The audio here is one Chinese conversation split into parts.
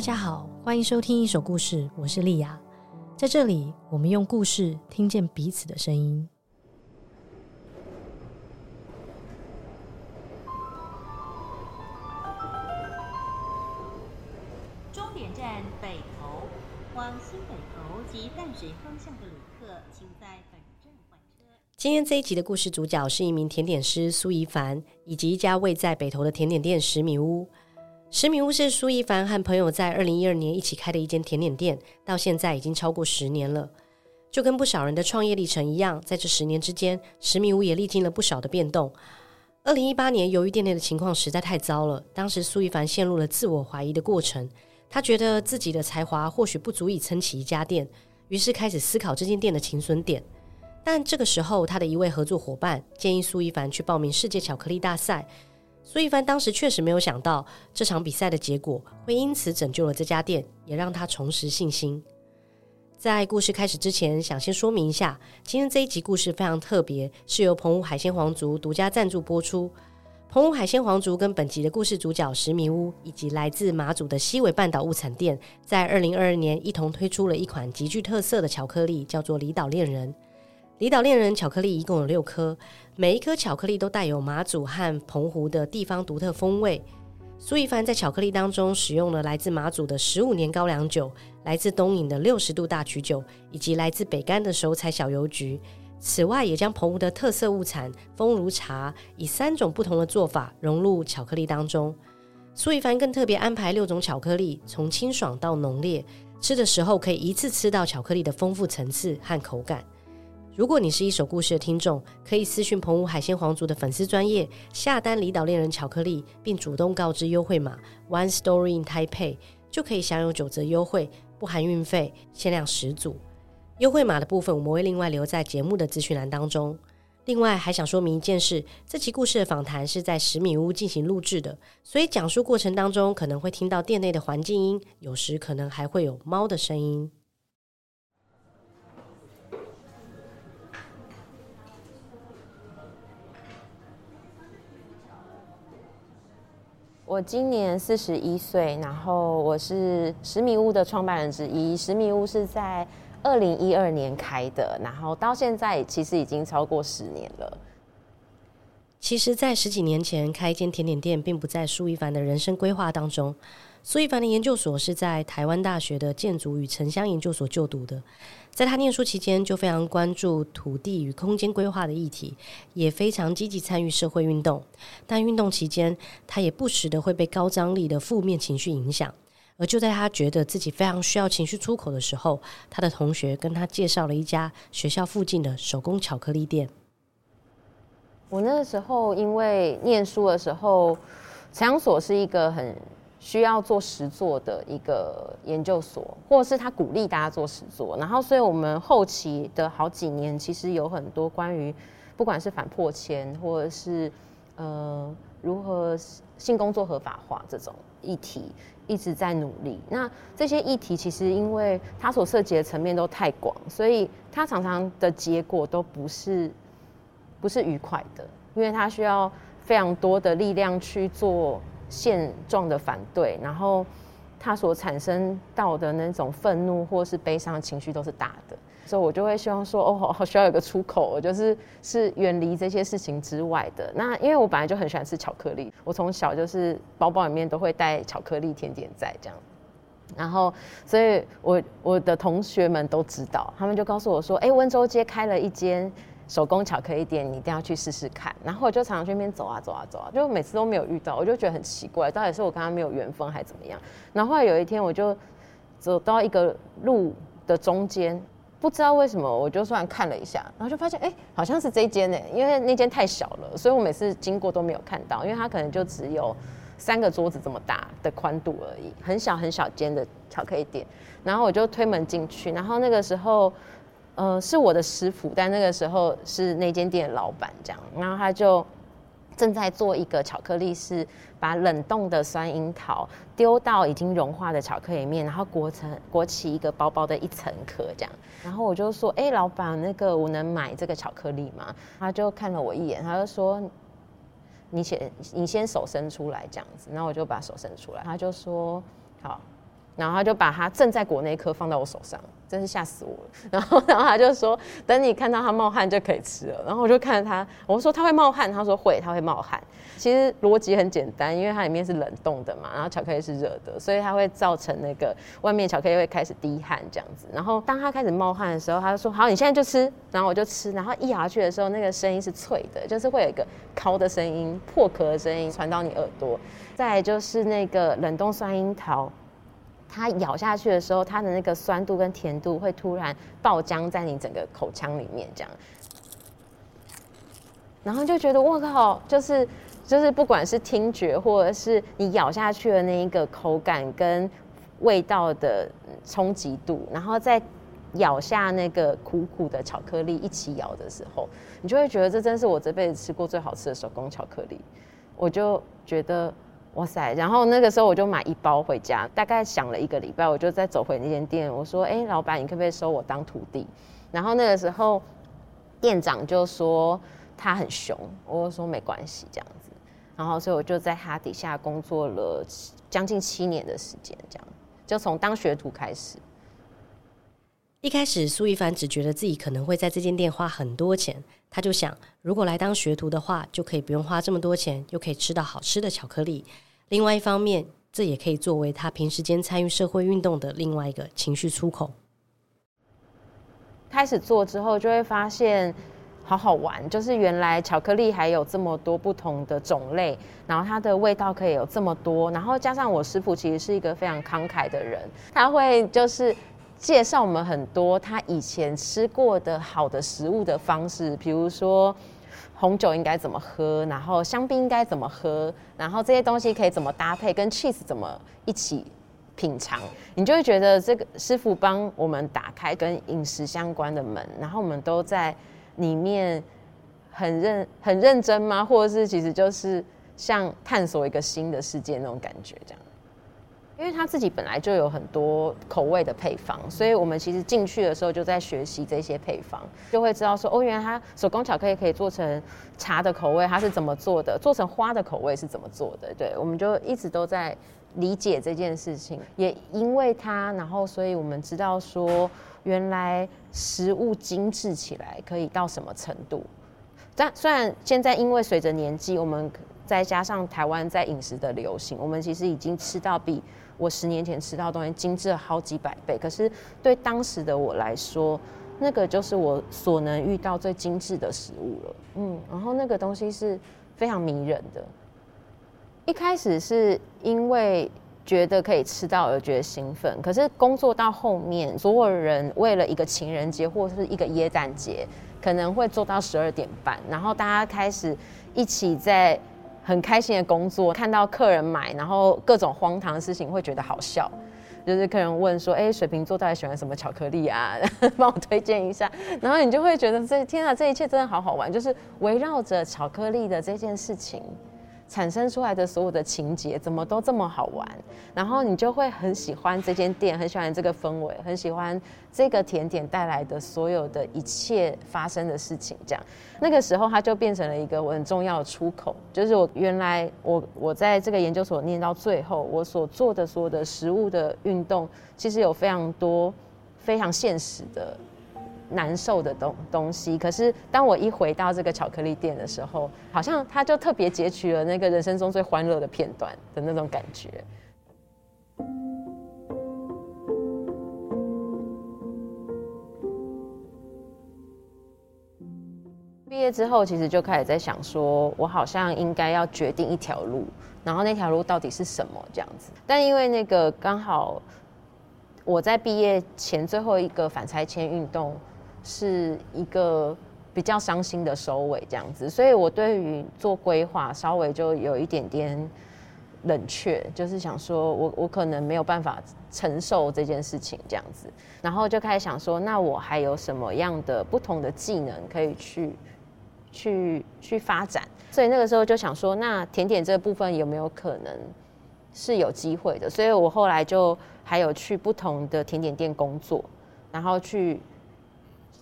大家好，欢迎收听一手故事，我是莉雅。在这里，我们用故事听见彼此的声音。终点站北投，往新北投及淡水方向的旅客，请在本站换车。今天这一集的故事主角是一名甜点师苏怡凡，以及一家位在北投的甜点店十米屋。十米屋是苏一凡和朋友在二零一二年一起开的一间甜点店，到现在已经超过十年了。就跟不少人的创业历程一样，在这十年之间，十米屋也历经了不少的变动。二零一八年，由于店内的情况实在太糟了，当时苏一凡陷入了自我怀疑的过程。他觉得自己的才华或许不足以撑起一家店，于是开始思考这间店的停损点。但这个时候，他的一位合作伙伴建议苏一凡去报名世界巧克力大赛。苏一帆当时确实没有想到这场比赛的结果会因此拯救了这家店，也让他重拾信心。在故事开始之前，想先说明一下，今天这一集故事非常特别，是由澎湖海鲜皇族独家赞助播出。澎湖海鲜皇族跟本集的故事主角石米屋以及来自马祖的西尾半岛物产店，在二零二二年一同推出了一款极具特色的巧克力，叫做离岛恋人。离岛恋人巧克力一共有六颗，每一颗巧克力都带有马祖和澎湖的地方独特风味。苏怡帆在巧克力当中使用了来自马祖的十五年高粱酒，来自东引的六十度大曲酒，以及来自北竿的手采小油菊。此外，也将澎湖的特色物产丰如茶以三种不同的做法融入巧克力当中。苏怡帆更特别安排六种巧克力，从清爽到浓烈，吃的时候可以一次吃到巧克力的丰富层次和口感。如果你是一手故事的听众，可以私讯澎湖海鲜皇族的粉丝专业下单离岛恋人巧克力，并主动告知优惠码 One Story in Taipei，就可以享有九折优惠，不含运费，限量十组。优惠码的部分我们会另外留在节目的资讯栏当中。另外还想说明一件事，这期故事的访谈是在十米屋进行录制的，所以讲述过程当中可能会听到店内的环境音，有时可能还会有猫的声音。我今年四十一岁，然后我是十米屋的创办人之一。十米屋是在二零一二年开的，然后到现在其实已经超过十年了。其实，在十几年前开一间甜点店，并不在舒一凡的人生规划当中。苏一凡的研究所是在台湾大学的建筑与城乡研究所就读的。在他念书期间，就非常关注土地与空间规划的议题，也非常积极参与社会运动。但运动期间，他也不时的会被高张力的负面情绪影响。而就在他觉得自己非常需要情绪出口的时候，他的同学跟他介绍了一家学校附近的手工巧克力店。我那个时候因为念书的时候，城乡所是一个很需要做实作的一个研究所，或者是他鼓励大家做实作，然后所以我们后期的好几年，其实有很多关于不管是反迫迁，或者是呃如何性工作合法化这种议题，一直在努力。那这些议题其实因为它所涉及的层面都太广，所以它常常的结果都不是不是愉快的，因为它需要非常多的力量去做。现状的反对，然后他所产生到的那种愤怒或是悲伤的情绪都是大的，所以我就会希望说，哦，好需要有个出口，我就是是远离这些事情之外的。那因为我本来就很喜欢吃巧克力，我从小就是包包里面都会带巧克力甜点在这样，然后所以我我的同学们都知道，他们就告诉我说，哎，温州街开了一间。手工巧克力店，你一定要去试试看。然后我就常常去那边走啊走啊走啊，就每次都没有遇到，我就觉得很奇怪，到底是我跟他没有缘分还是怎么样？然后后来有一天，我就走到一个路的中间，不知道为什么，我就突然看了一下，然后就发现，哎，好像是这间呢，因为那间太小了，所以我每次经过都没有看到，因为它可能就只有三个桌子这么大的宽度而已，很小很小间的巧克力店。然后我就推门进去，然后那个时候。呃，是我的师傅，但那个时候是那间店的老板这样，然后他就正在做一个巧克力，是把冷冻的酸樱桃丢到已经融化的巧克力面，然后裹成裹起一个薄薄的一层壳这样。然后我就说，哎、老板，那个我能买这个巧克力吗？他就看了我一眼，他就说，你先你先手伸出来这样子，然后我就把手伸出来，他就说，好。然后他就把他正在裹那一颗放到我手上，真是吓死我了。然后，然后他就说：“等你看到他冒汗就可以吃了。”然后我就看着他，我说：“他会冒汗？”他说：“会，他会冒汗。”其实逻辑很简单，因为它里面是冷冻的嘛，然后巧克力是热的，所以它会造成那个外面巧克力会开始滴汗这样子。然后当他开始冒汗的时候，他就说：“好，你现在就吃。”然后我就吃，然后一咬下去的时候，那个声音是脆的，就是会有一个敲的声音、破壳的声音传到你耳朵。再来就是那个冷冻酸樱桃。它咬下去的时候，它的那个酸度跟甜度会突然爆浆在你整个口腔里面，这样，然后就觉得我靠，就是就是不管是听觉或者是你咬下去的那一个口感跟味道的冲击度，然后再咬下那个苦苦的巧克力一起咬的时候，你就会觉得这真是我这辈子吃过最好吃的手工巧克力，我就觉得。哇塞！然后那个时候我就买一包回家，大概想了一个礼拜，我就再走回那间店，我说：“哎，老板，你可不可以收我当徒弟？”然后那个时候店长就说他很凶，我就说没关系这样子。然后所以我就在他底下工作了将近七年的时间，这样就从当学徒开始。一开始苏一帆只觉得自己可能会在这间店花很多钱，他就想，如果来当学徒的话，就可以不用花这么多钱，又可以吃到好吃的巧克力。另外一方面，这也可以作为他平时间参与社会运动的另外一个情绪出口。开始做之后，就会发现好好玩，就是原来巧克力还有这么多不同的种类，然后它的味道可以有这么多，然后加上我师傅其实是一个非常慷慨的人，他会就是介绍我们很多他以前吃过的好的食物的方式，比如说。红酒应该怎么喝？然后香槟应该怎么喝？然后这些东西可以怎么搭配？跟 cheese 怎么一起品尝？你就会觉得这个师傅帮我们打开跟饮食相关的门，然后我们都在里面很认很认真吗？或者是其实就是像探索一个新的世界那种感觉这样。因为他自己本来就有很多口味的配方，所以我们其实进去的时候就在学习这些配方，就会知道说，哦，原来他手工巧克力可以做成茶的口味，它是怎么做的；做成花的口味是怎么做的。对，我们就一直都在理解这件事情。也因为他，然后所以我们知道说，原来食物精致起来可以到什么程度。但虽然现在因为随着年纪，我们再加上台湾在饮食的流行，我们其实已经吃到比我十年前吃到的东西精致了好几百倍，可是对当时的我来说，那个就是我所能遇到最精致的食物了。嗯，然后那个东西是非常迷人的。一开始是因为觉得可以吃到而觉得兴奋，可是工作到后面，所有人为了一个情人节或是一个耶诞节，可能会做到十二点半，然后大家开始一起在。很开心的工作，看到客人买，然后各种荒唐的事情会觉得好笑。就是客人问说：“哎，水瓶座到底喜欢什么巧克力啊？帮我推荐一下。”然后你就会觉得这天啊，这一切真的好好玩，就是围绕着巧克力的这件事情。产生出来的所有的情节怎么都这么好玩，然后你就会很喜欢这间店，很喜欢这个氛围，很喜欢这个甜点带来的所有的一切发生的事情。这样，那个时候它就变成了一个我很重要的出口，就是我原来我我在这个研究所念到最后，我所做的所有的食物的运动，其实有非常多非常现实的。难受的东东西，可是当我一回到这个巧克力店的时候，好像他就特别截取了那个人生中最欢乐的片段的那种感觉。毕业之后，其实就开始在想说，我好像应该要决定一条路，然后那条路到底是什么这样子。但因为那个刚好我在毕业前最后一个反拆迁运动。是一个比较伤心的收尾，这样子，所以我对于做规划稍微就有一点点冷却，就是想说我我可能没有办法承受这件事情这样子，然后就开始想说，那我还有什么样的不同的技能可以去去去发展？所以那个时候就想说，那甜点这部分有没有可能是有机会的？所以我后来就还有去不同的甜点店工作，然后去。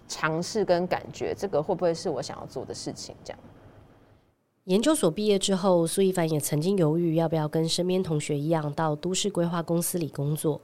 尝试跟感觉，这个会不会是我想要做的事情？这样。研究所毕业之后，苏一凡也曾经犹豫要不要跟身边同学一样到都市规划公司里工作。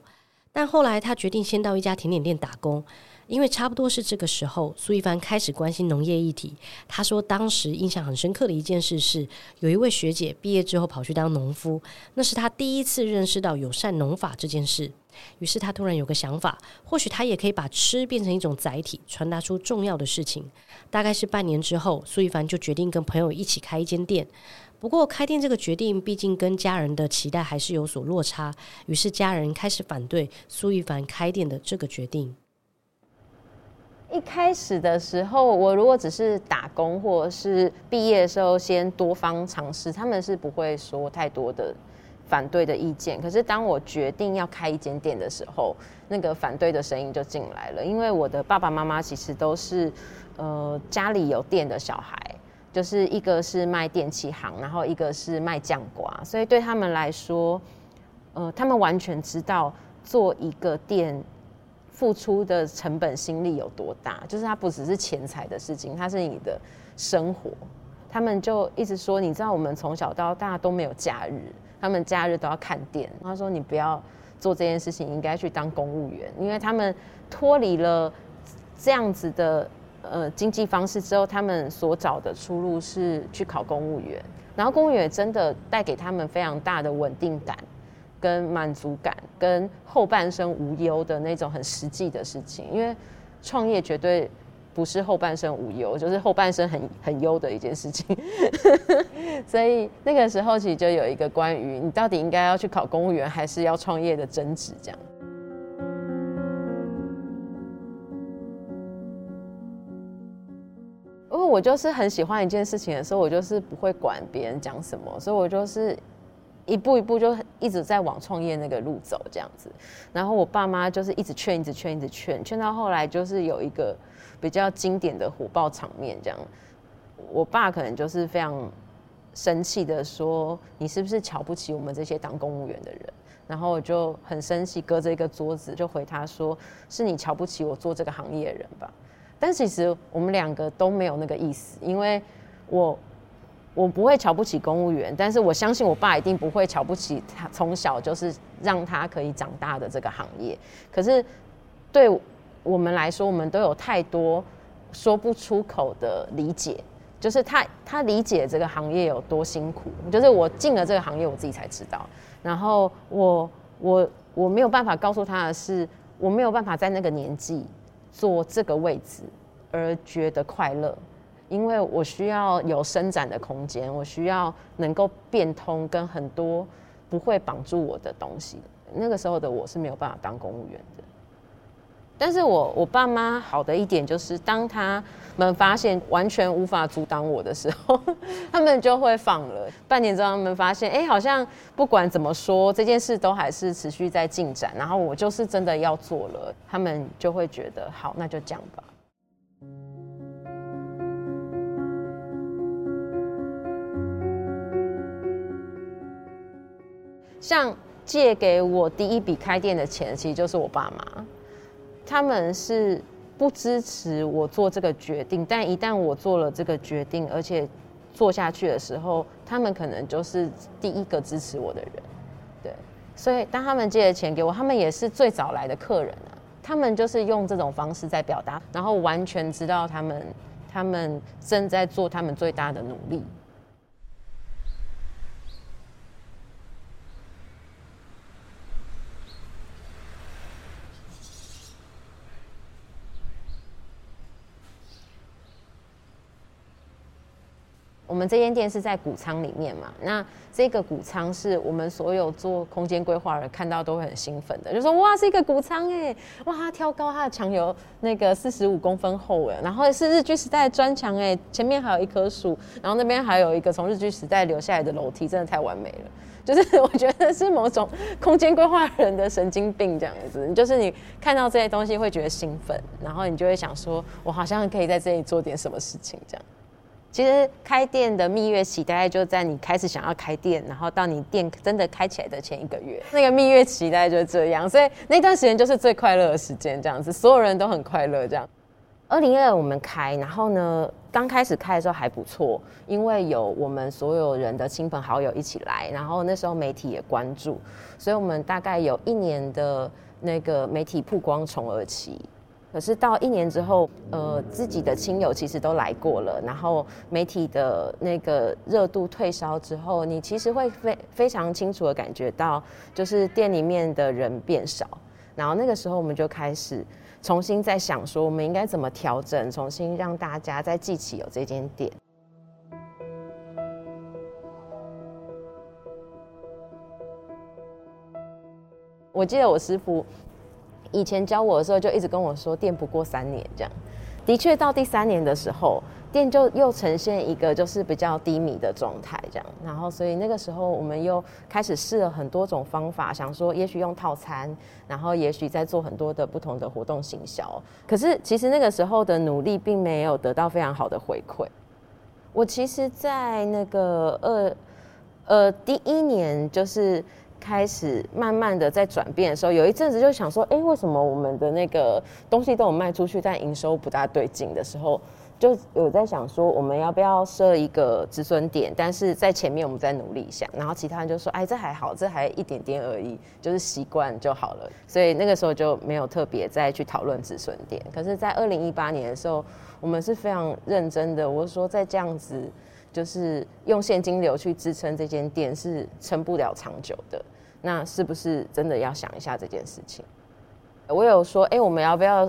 但后来他决定先到一家甜点店打工。因为差不多是这个时候，苏一帆开始关心农业议题。他说，当时印象很深刻的一件事是，有一位学姐毕业之后跑去当农夫，那是他第一次认识到友善农法这件事。于是他突然有个想法，或许他也可以把吃变成一种载体，传达出重要的事情。大概是半年之后，苏一凡就决定跟朋友一起开一间店。不过，开店这个决定毕竟跟家人的期待还是有所落差，于是家人开始反对苏一凡开店的这个决定。一开始的时候，我如果只是打工或者是毕业的时候先多方尝试，他们是不会说太多的反对的意见。可是当我决定要开一间店的时候，那个反对的声音就进来了。因为我的爸爸妈妈其实都是呃家里有店的小孩，就是一个是卖电器行，然后一个是卖酱瓜，所以对他们来说，呃，他们完全知道做一个店。付出的成本心力有多大？就是它不只是钱财的事情，它是你的生活。他们就一直说，你知道我们从小到大都没有假日，他们假日都要看店。他说你不要做这件事情，应该去当公务员，因为他们脱离了这样子的呃经济方式之后，他们所找的出路是去考公务员，然后公务员真的带给他们非常大的稳定感。跟满足感，跟后半生无忧的那种很实际的事情，因为创业绝对不是后半生无忧，就是后半生很很忧的一件事情。所以那个时候其实就有一个关于你到底应该要去考公务员，还是要创业的争执，这样。因为我就是很喜欢一件事情的时候，我就是不会管别人讲什么，所以我就是。一步一步就一直在往创业那个路走这样子，然后我爸妈就是一直劝，一直劝，一直劝，劝到后来就是有一个比较经典的火爆场面这样，我爸可能就是非常生气的说：“你是不是瞧不起我们这些当公务员的人？”然后我就很生气，隔着一个桌子就回他说：“是你瞧不起我做这个行业的人吧？”但其实我们两个都没有那个意思，因为我。我不会瞧不起公务员，但是我相信我爸一定不会瞧不起他从小就是让他可以长大的这个行业。可是对我们来说，我们都有太多说不出口的理解，就是他他理解这个行业有多辛苦，就是我进了这个行业，我自己才知道。然后我我我没有办法告诉他的是，我没有办法在那个年纪坐这个位置而觉得快乐。因为我需要有伸展的空间，我需要能够变通，跟很多不会绑住我的东西。那个时候的我是没有办法当公务员的。但是我我爸妈好的一点就是，当他们发现完全无法阻挡我的时候，他们就会放了。半年之后，他们发现，哎，好像不管怎么说，这件事都还是持续在进展。然后我就是真的要做了，他们就会觉得好，那就这样吧。像借给我第一笔开店的钱，其实就是我爸妈，他们是不支持我做这个决定，但一旦我做了这个决定，而且做下去的时候，他们可能就是第一个支持我的人，对，所以当他们借了钱给我，他们也是最早来的客人啊，他们就是用这种方式在表达，然后完全知道他们他们正在做他们最大的努力。我们这间店是在谷仓里面嘛，那这个谷仓是我们所有做空间规划的人看到都会很兴奋的，就说哇，是一个谷仓哎，哇，它挑高，它的墙有那个四十五公分厚哎，然后是日据时代砖墙哎，前面还有一棵树，然后那边还有一个从日据时代留下来的楼梯，真的太完美了。就是我觉得是某种空间规划人的神经病这样子，就是你看到这些东西会觉得兴奋，然后你就会想说，我好像可以在这里做点什么事情这样。其实开店的蜜月期大概就在你开始想要开店，然后到你店真的开起来的前一个月，那个蜜月期大概就是这样，所以那段时间就是最快乐的时间，这样子，所有人都很快乐。这样，二零二我们开，然后呢，刚开始开的时候还不错，因为有我们所有人的亲朋好友一起来，然后那时候媒体也关注，所以我们大概有一年的那个媒体曝光宠儿期。可是到一年之后，呃，自己的亲友其实都来过了，然后媒体的那个热度退烧之后，你其实会非非常清楚的感觉到，就是店里面的人变少，然后那个时候我们就开始重新在想说，我们应该怎么调整，重新让大家再记起有这间店。我记得我师傅。以前教我的时候，就一直跟我说，店不过三年这样。的确，到第三年的时候，店就又呈现一个就是比较低迷的状态这样。然后，所以那个时候我们又开始试了很多种方法，想说也许用套餐，然后也许在做很多的不同的活动行销。可是，其实那个时候的努力并没有得到非常好的回馈。我其实，在那个二呃第一年就是。开始慢慢的在转变的时候，有一阵子就想说，哎，为什么我们的那个东西都有卖出去，但营收不大对劲的时候，就有在想说，我们要不要设一个止损点？但是在前面我们再努力一下。然后其他人就说，哎，这还好，这还一点点而已，就是习惯就好了。所以那个时候就没有特别再去讨论止损点。可是，在二零一八年的时候，我们是非常认真的。我说，在这样子，就是用现金流去支撑这间店是撑不了长久的。那是不是真的要想一下这件事情？我有说，哎、我们要不要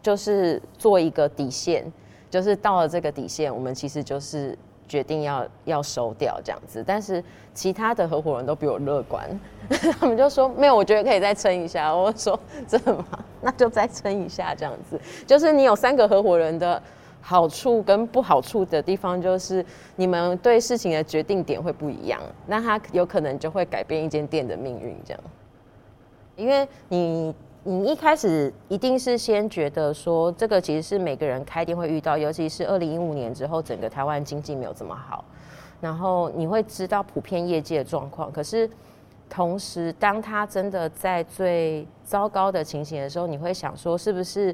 就是做一个底线？就是到了这个底线，我们其实就是决定要要收掉这样子。但是其他的合伙人都比我乐观，他们就说没有，我觉得可以再撑一下。我说真的吗？那就再撑一下这样子。就是你有三个合伙人的。好处跟不好处的地方就是，你们对事情的决定点会不一样，那他有可能就会改变一间店的命运。这样，因为你你一开始一定是先觉得说，这个其实是每个人开店会遇到，尤其是二零一五年之后，整个台湾经济没有这么好，然后你会知道普遍业界的状况。可是同时，当他真的在最糟糕的情形的时候，你会想说，是不是？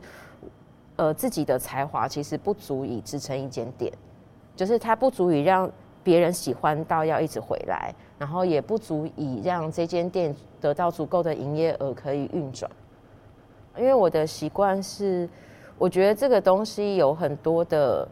呃，自己的才华其实不足以支撑一间店，就是它不足以让别人喜欢到要一直回来，然后也不足以让这间店得到足够的营业额可以运转。因为我的习惯是，我觉得这个东西有很多的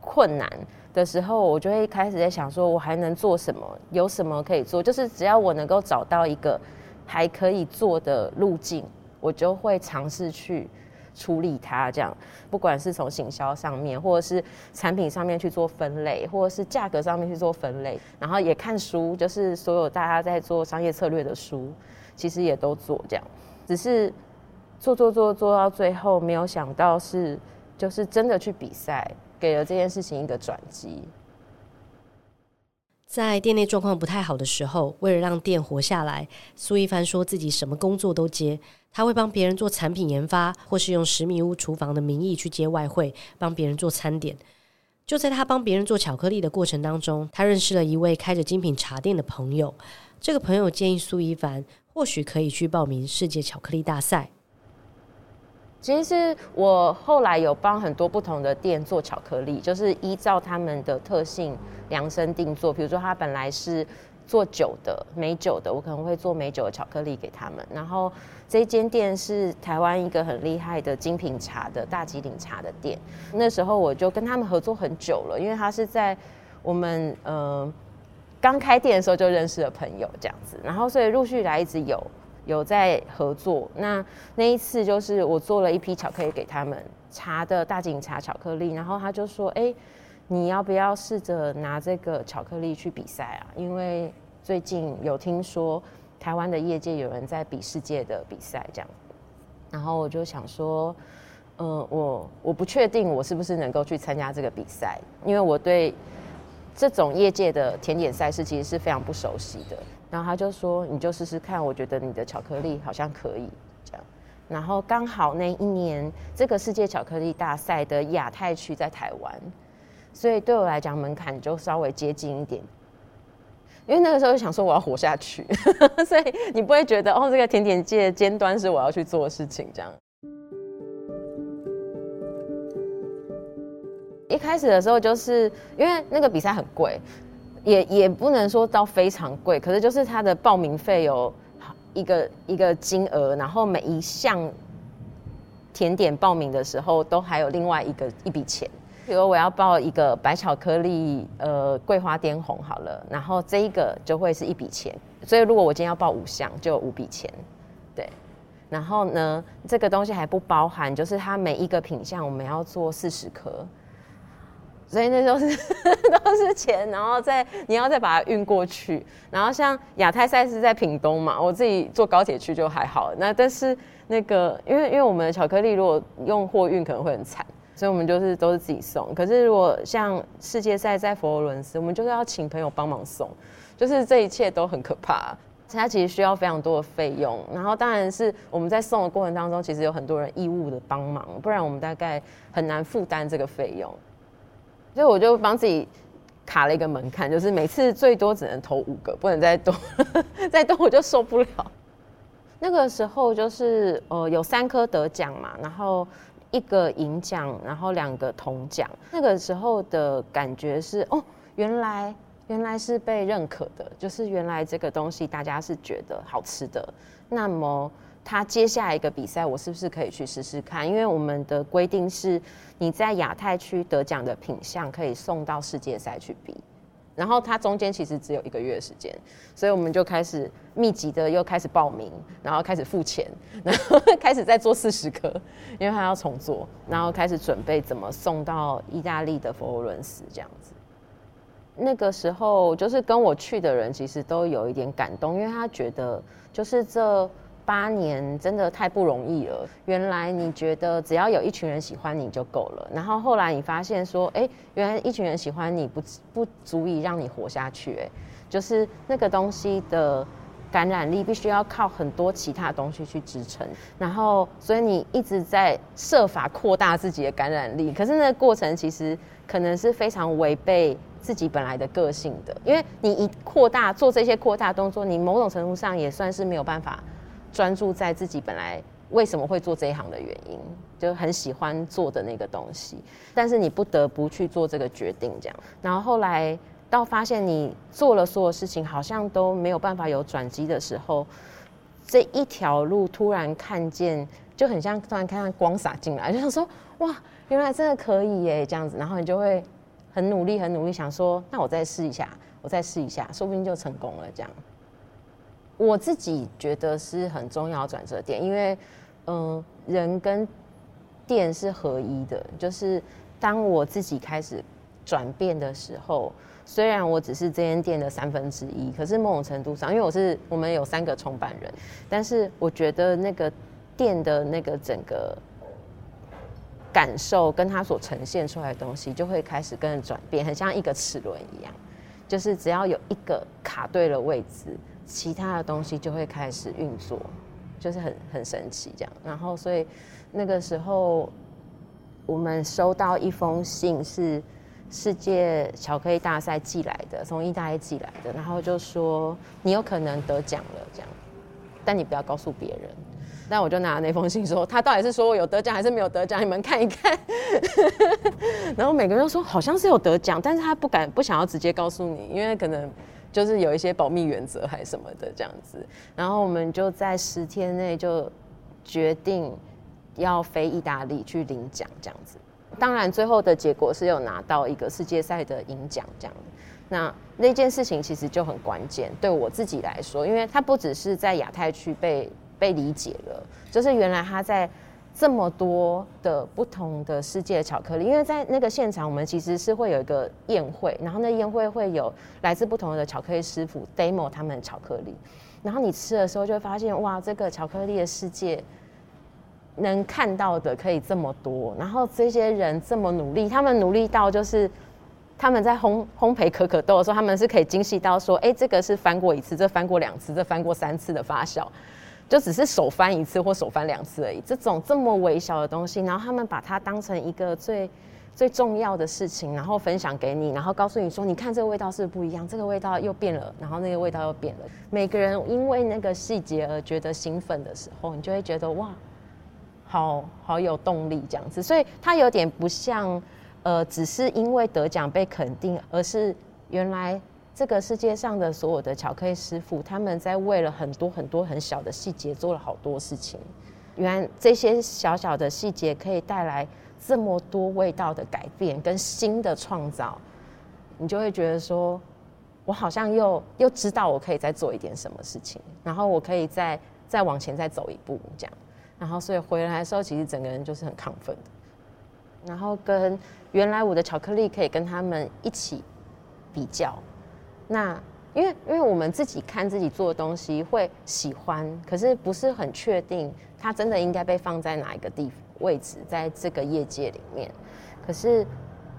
困难的时候，我就会开始在想说，我还能做什么？有什么可以做？就是只要我能够找到一个还可以做的路径，我就会尝试去。处理它，这样不管是从行销上面，或者是产品上面去做分类，或者是价格上面去做分类，然后也看书，就是所有大家在做商业策略的书，其实也都做这样，只是做做做做到最后，没有想到是就是真的去比赛，给了这件事情一个转机。在店内状况不太好的时候，为了让店活下来，苏一帆说自己什么工作都接。他会帮别人做产品研发，或是用食米屋厨房的名义去接外汇，帮别人做餐点。就在他帮别人做巧克力的过程当中，他认识了一位开着精品茶店的朋友。这个朋友建议苏一凡或许可以去报名世界巧克力大赛。其实我后来有帮很多不同的店做巧克力，就是依照他们的特性量身定做。比如说，他本来是做酒的，美酒的，我可能会做美酒的巧克力给他们。然后这间店是台湾一个很厉害的精品茶的大吉岭茶的店。那时候我就跟他们合作很久了，因为他是在我们呃刚开店的时候就认识了朋友这样子，然后所以陆续来一直有有在合作。那那一次就是我做了一批巧克力给他们，茶的大吉岭茶巧克力，然后他就说：“哎。”你要不要试着拿这个巧克力去比赛啊？因为最近有听说台湾的业界有人在比世界的比赛，这样。然后我就想说，嗯，我我不确定我是不是能够去参加这个比赛，因为我对这种业界的甜点赛事其实是非常不熟悉的。然后他就说，你就试试看，我觉得你的巧克力好像可以这样。然后刚好那一年这个世界巧克力大赛的亚太区在台湾。所以对我来讲，门槛就稍微接近一点，因为那个时候就想说我要活下去，所以你不会觉得哦，这个甜点界尖端是我要去做的事情这样。一开始的时候，就是因为那个比赛很贵，也也不能说到非常贵，可是就是它的报名费有一个一个金额，然后每一项甜点报名的时候都还有另外一个一笔钱。比如我要报一个白巧克力，呃，桂花滇红好了，然后这一个就会是一笔钱。所以如果我今天要报五项，就有五笔钱，对。然后呢，这个东西还不包含，就是它每一个品项我们要做四十颗，所以那都是都是钱。然后再你要再把它运过去。然后像亚太赛是在屏东嘛，我自己坐高铁去就还好。那但是那个，因为因为我们的巧克力如果用货运可能会很惨。所以我们就是都是自己送，可是如果像世界赛在佛罗伦斯，我们就是要请朋友帮忙送，就是这一切都很可怕，它其实需要非常多的费用。然后当然是我们在送的过程当中，其实有很多人义务的帮忙，不然我们大概很难负担这个费用。所以我就帮自己卡了一个门槛，就是每次最多只能投五个，不能再多，再多我就受不了。那个时候就是呃有三颗得奖嘛，然后。一个银奖，然后两个铜奖。那个时候的感觉是，哦，原来原来是被认可的，就是原来这个东西大家是觉得好吃的。那么，他接下来一个比赛，我是不是可以去试试看？因为我们的规定是，你在亚太区得奖的品相可以送到世界赛去比。然后他中间其实只有一个月时间，所以我们就开始密集的又开始报名，然后开始付钱，然后开始再做四十颗，因为他要重做，然后开始准备怎么送到意大利的佛罗伦斯这样子。那个时候就是跟我去的人其实都有一点感动，因为他觉得就是这。八年真的太不容易了。原来你觉得只要有一群人喜欢你就够了，然后后来你发现说，哎，原来一群人喜欢你不不足以让你活下去，哎，就是那个东西的感染力必须要靠很多其他东西去支撑。然后，所以你一直在设法扩大自己的感染力，可是那个过程其实可能是非常违背自己本来的个性的，因为你一扩大做这些扩大动作，你某种程度上也算是没有办法。专注在自己本来为什么会做这一行的原因，就很喜欢做的那个东西，但是你不得不去做这个决定，这样。然后后来到发现你做了所有事情，好像都没有办法有转机的时候，这一条路突然看见，就很像突然看到光洒进来，就想说哇，原来真的可以耶，这样子。然后你就会很努力，很努力，想说那我再试一下，我再试一下，说不定就成功了，这样。我自己觉得是很重要转折点，因为，嗯、人跟店是合一的。就是当我自己开始转变的时候，虽然我只是这间店的三分之一，可是某种程度上，因为我是我们有三个创办人，但是我觉得那个店的那个整个感受跟它所呈现出来的东西，就会开始跟着转变，很像一个齿轮一样，就是只要有一个卡对了位置。其他的东西就会开始运作，就是很很神奇这样。然后，所以那个时候我们收到一封信，是世界巧克力大赛寄来的，从意大利寄来的。然后就说你有可能得奖了，这样，但你不要告诉别人。但我就拿那封信说，他到底是说我有得奖还是没有得奖？你们看一看。然后每个人都说好像是有得奖，但是他不敢不想要直接告诉你，因为可能。就是有一些保密原则还什么的这样子，然后我们就在十天内就决定要飞意大利去领奖这样子。当然最后的结果是有拿到一个世界赛的银奖这样。那那件事情其实就很关键，对我自己来说，因为它不只是在亚太区被被理解了，就是原来他在。这么多的不同的世界的巧克力，因为在那个现场，我们其实是会有一个宴会，然后那宴会会有来自不同的巧克力师傅 demo 他们巧克力，然后你吃的时候就会发现，哇，这个巧克力的世界能看到的可以这么多，然后这些人这么努力，他们努力到就是他们在烘烘焙可可豆的时候，他们是可以精细到说，哎，这个是翻过一次，这翻过两次，这翻过三次的发酵。就只是手翻一次或手翻两次而已，这种这么微小的东西，然后他们把它当成一个最最重要的事情，然后分享给你，然后告诉你说，你看这个味道是不一样，这个味道又变了，然后那个味道又变了。每个人因为那个细节而觉得兴奋的时候，你就会觉得哇，好好有动力这样子。所以它有点不像，呃，只是因为得奖被肯定，而是原来这个世界上的所有的巧克力师傅，他们在为了很多很多很小的细节做了好多事情。原来这些小小的细节可以带来这么多味道的改变跟新的创造，你就会觉得说，我好像又又知道我可以再做一点什么事情，然后我可以再再往前再走一步这样。然后所以回来的时候，其实整个人就是很亢奋的。然后跟原来我的巧克力可以跟他们一起比较，那因为因为我们自己看自己做的东西会喜欢，可是不是很确定它真的应该被放在哪一个地位置，在这个业界里面。可是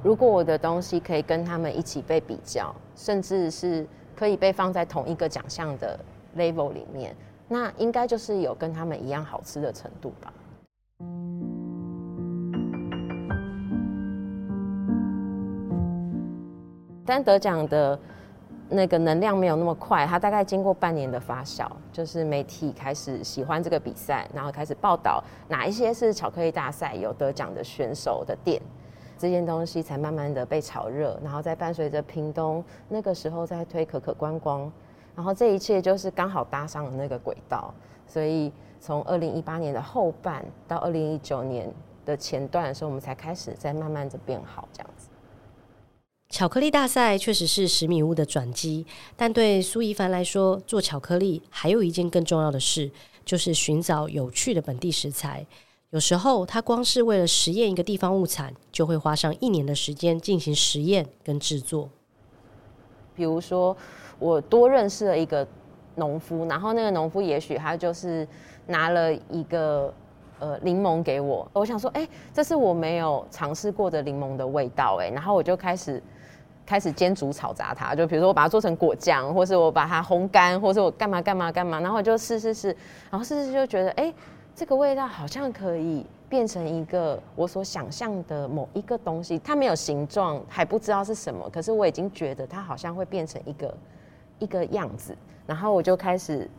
如果我的东西可以跟他们一起被比较，甚至是可以被放在同一个奖项的 level 里面，那应该就是有跟他们一样好吃的程度吧。但得奖的那个能量没有那么快，它大概经过半年的发酵，就是媒体开始喜欢这个比赛，然后开始报道哪一些是巧克力大赛有得奖的选手的店，这件东西才慢慢的被炒热，然后再伴随着屏东那个时候在推可可观光，然后这一切就是刚好搭上了那个轨道，所以从二零一八年的后半到二零一九年的前段的时候，我们才开始在慢慢的变好这样子。巧克力大赛确实是十米屋的转机，但对苏一凡来说，做巧克力还有一件更重要的事，就是寻找有趣的本地食材。有时候，他光是为了实验一个地方物产，就会花上一年的时间进行实验跟制作。比如说，我多认识了一个农夫，然后那个农夫也许他就是拿了一个呃柠檬给我，我想说，哎，这是我没有尝试过的柠檬的味道，哎，然后我就开始。开始煎煮炒炸它，就比如说我把它做成果酱，或是我把它烘干，或是我干嘛干嘛干嘛，然后我就试试试，然后试试就觉得，哎，这个味道好像可以变成一个我所想象的某一个东西，它没有形状，还不知道是什么，可是我已经觉得它好像会变成一个一个样子，然后我就开始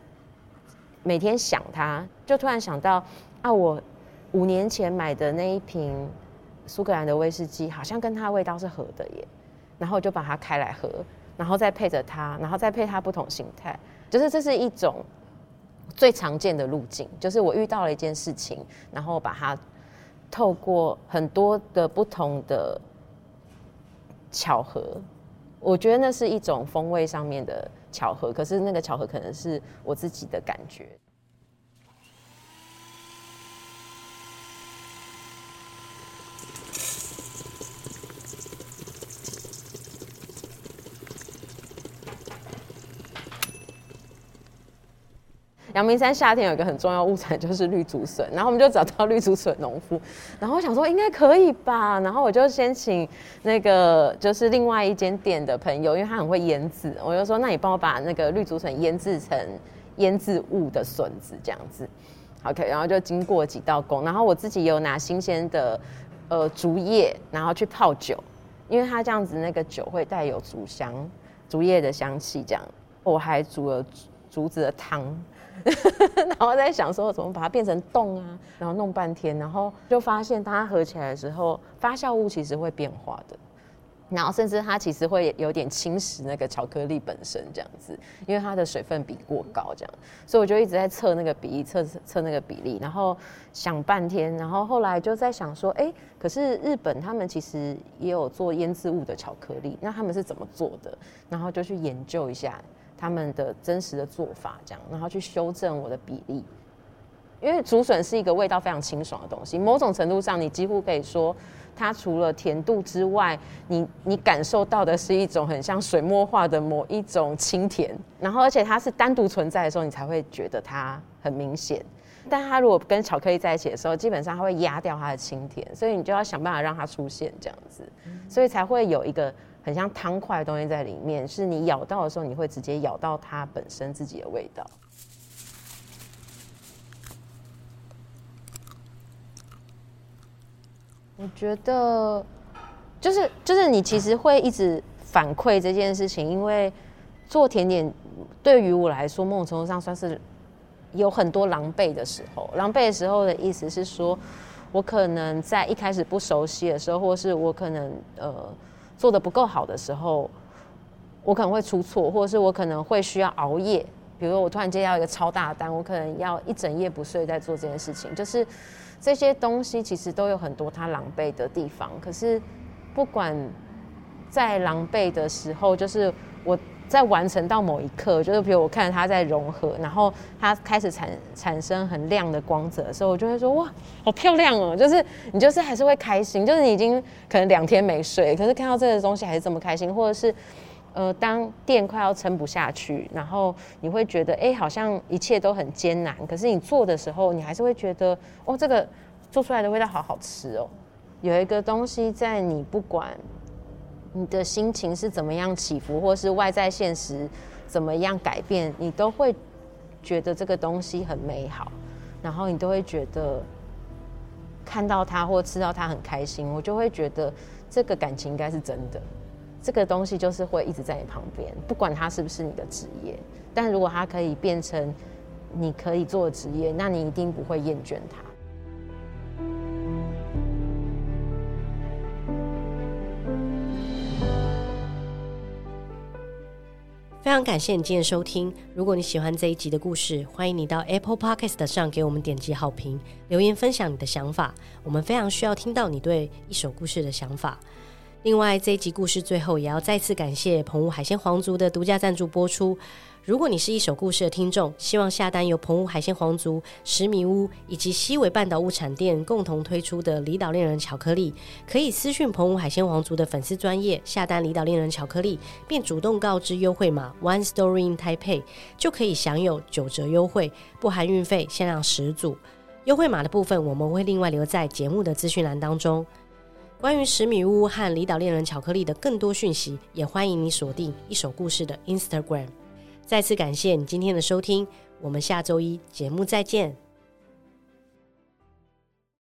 每天想它，就突然想到啊，我五年前买的那一瓶苏格兰的威士忌，好像跟它的味道是合的耶。然后就把它开来喝，然后再配着它，然后再配它不同形态，就是这是一种最常见的路径。就是我遇到了一件事情，然后把它透过很多的不同的巧合，我觉得那是一种风味上面的巧合。可是那个巧合可能是我自己的感觉。阳明山夏天有一个很重要物产，就是绿竹笋，然后我们就找到绿竹笋农夫，然后我想说应该可以吧，然后我就先请那个就是另外一间店的朋友，因为他很会腌制，我就说那你帮我把那个绿竹笋腌制成腌制物的笋子这样子，OK，然后就经过几道工，然后我自己有拿新鲜的呃竹叶，然后去泡酒，因为它这样子那个酒会带有竹香、竹叶的香气，这样我还煮了竹子的汤。然后在想说怎么把它变成冻啊，然后弄半天，然后就发现它合起来的时候，发酵物其实会变化的，然后甚至它其实会有点侵蚀那个巧克力本身这样子，因为它的水分比过高这样，所以我就一直在测那个比例，测测那个比例，然后想半天，然后后来就在想说，哎，可是日本他们其实也有做腌制物的巧克力，那他们是怎么做的？然后就去研究一下。他们的真实的做法，这样，然后去修正我的比例，因为竹笋是一个味道非常清爽的东西，某种程度上，你几乎可以说，它除了甜度之外，你你感受到的是一种很像水墨画的某一种清甜，然后而且它是单独存在的时候，你才会觉得它很明显，但它如果跟巧克力在一起的时候，基本上它会压掉它的清甜，所以你就要想办法让它出现这样子，所以才会有一个。很像汤块的东西在里面，是你咬到的时候，你会直接咬到它本身自己的味道。我觉得，就是就是你其实会一直反馈这件事情，因为做甜点对于我来说，某种程度上算是有很多狼狈的时候。狼狈的时候的意思是说，我可能在一开始不熟悉的时候，或是我可能呃。做得不够好的时候，我可能会出错，或者是我可能会需要熬夜。比如说我突然接到一个超大的单，我可能要一整夜不睡在做这件事情。就是这些东西其实都有很多它狼狈的地方。可是不管在狼狈的时候，就是我。在完成到某一刻，就是比如我看着它在融合，然后它开始产产生很亮的光泽的时候，我就会说哇，好漂亮哦！就是你就是还是会开心，就是你已经可能两天没睡，可是看到这个东西还是这么开心，或者是呃，当店快要撑不下去，然后你会觉得哎，好像一切都很艰难，可是你做的时候，你还是会觉得哦，这个做出来的味道好好吃哦。有一个东西在你不管。你的心情是怎么样起伏，或是外在现实怎么样改变，你都会觉得这个东西很美好，然后你都会觉得看到它或吃到它很开心，我就会觉得这个感情应该是真的。这个东西就是会一直在你旁边，不管它是不是你的职业，但如果它可以变成你可以做的职业，那你一定不会厌倦它。常感谢你今天收听。如果你喜欢这一集的故事，欢迎你到 Apple Podcast 上给我们点击好评，留言分享你的想法。我们非常需要听到你对一首故事的想法。另外，这一集故事最后也要再次感谢澎湖海鲜皇族的独家赞助播出。如果你是一首故事的听众，希望下单由澎湖海鲜皇族、石米屋以及西尾半岛物产店共同推出的离岛恋人巧克力，可以私讯澎湖海鲜皇族的粉丝专业下单离岛恋人巧克力，并主动告知优惠码 One Story in Taipei，就可以享有九折优惠，不含运费，限量十组。优惠码的部分我们会另外留在节目的资讯栏当中。关于石米屋和离岛恋人巧克力的更多讯息，也欢迎你锁定一首故事的 Instagram。再次感谢你今天的收听，我们下周一节目再见。